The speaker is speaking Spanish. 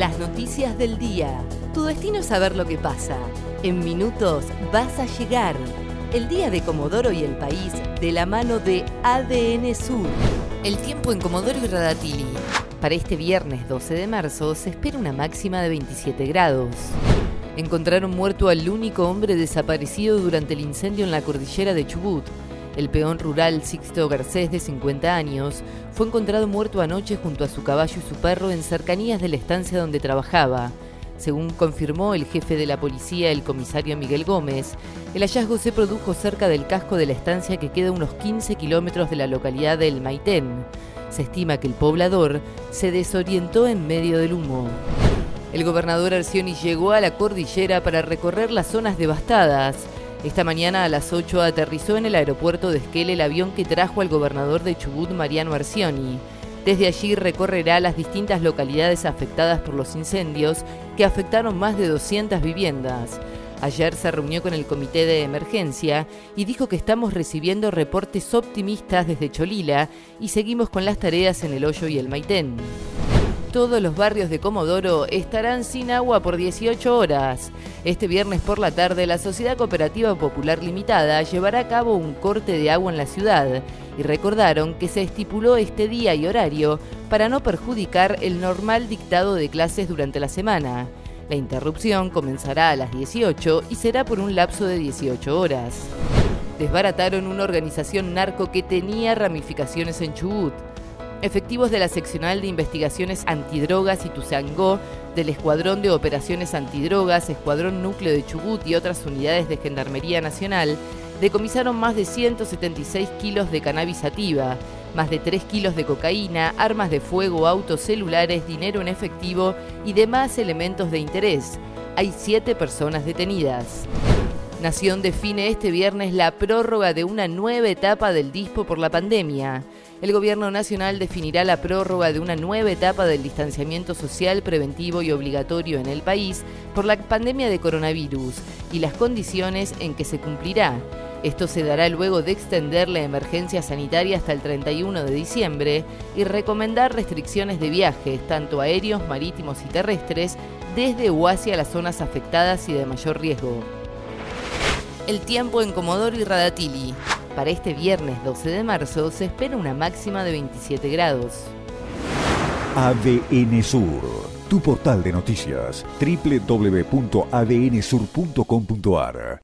Las noticias del día. Tu destino es saber lo que pasa. En minutos vas a llegar. El día de Comodoro y el país de la mano de ADN Sur. El tiempo en Comodoro y Radatili. Para este viernes 12 de marzo se espera una máxima de 27 grados. Encontraron muerto al único hombre desaparecido durante el incendio en la cordillera de Chubut. El peón rural Sixto Garcés, de 50 años, fue encontrado muerto anoche junto a su caballo y su perro en cercanías de la estancia donde trabajaba. Según confirmó el jefe de la policía, el comisario Miguel Gómez, el hallazgo se produjo cerca del casco de la estancia que queda unos 15 kilómetros de la localidad de El Maitén. Se estima que el poblador se desorientó en medio del humo. El gobernador Arcioni llegó a la cordillera para recorrer las zonas devastadas. Esta mañana a las 8 aterrizó en el aeropuerto de Esquel el avión que trajo al gobernador de Chubut, Mariano Arcioni. Desde allí recorrerá las distintas localidades afectadas por los incendios que afectaron más de 200 viviendas. Ayer se reunió con el comité de emergencia y dijo que estamos recibiendo reportes optimistas desde Cholila y seguimos con las tareas en el Hoyo y el Maitén. Todos los barrios de Comodoro estarán sin agua por 18 horas. Este viernes por la tarde, la Sociedad Cooperativa Popular Limitada llevará a cabo un corte de agua en la ciudad y recordaron que se estipuló este día y horario para no perjudicar el normal dictado de clases durante la semana. La interrupción comenzará a las 18 y será por un lapso de 18 horas. Desbarataron una organización narco que tenía ramificaciones en Chubut. Efectivos de la Seccional de Investigaciones Antidrogas y Tuzangó, del Escuadrón de Operaciones Antidrogas, Escuadrón Núcleo de Chubut y otras unidades de Gendarmería Nacional decomisaron más de 176 kilos de cannabis sativa, más de 3 kilos de cocaína, armas de fuego, autos celulares, dinero en efectivo y demás elementos de interés. Hay siete personas detenidas. Nación define este viernes la prórroga de una nueva etapa del DISPO por la pandemia. El Gobierno Nacional definirá la prórroga de una nueva etapa del distanciamiento social preventivo y obligatorio en el país por la pandemia de coronavirus y las condiciones en que se cumplirá. Esto se dará luego de extender la emergencia sanitaria hasta el 31 de diciembre y recomendar restricciones de viajes, tanto aéreos, marítimos y terrestres, desde o hacia las zonas afectadas y de mayor riesgo el tiempo en Comodoro y Radatili. Para este viernes 12 de marzo se espera una máxima de 27 grados. ADN Sur, tu portal de noticias, www.adnsur.com.ar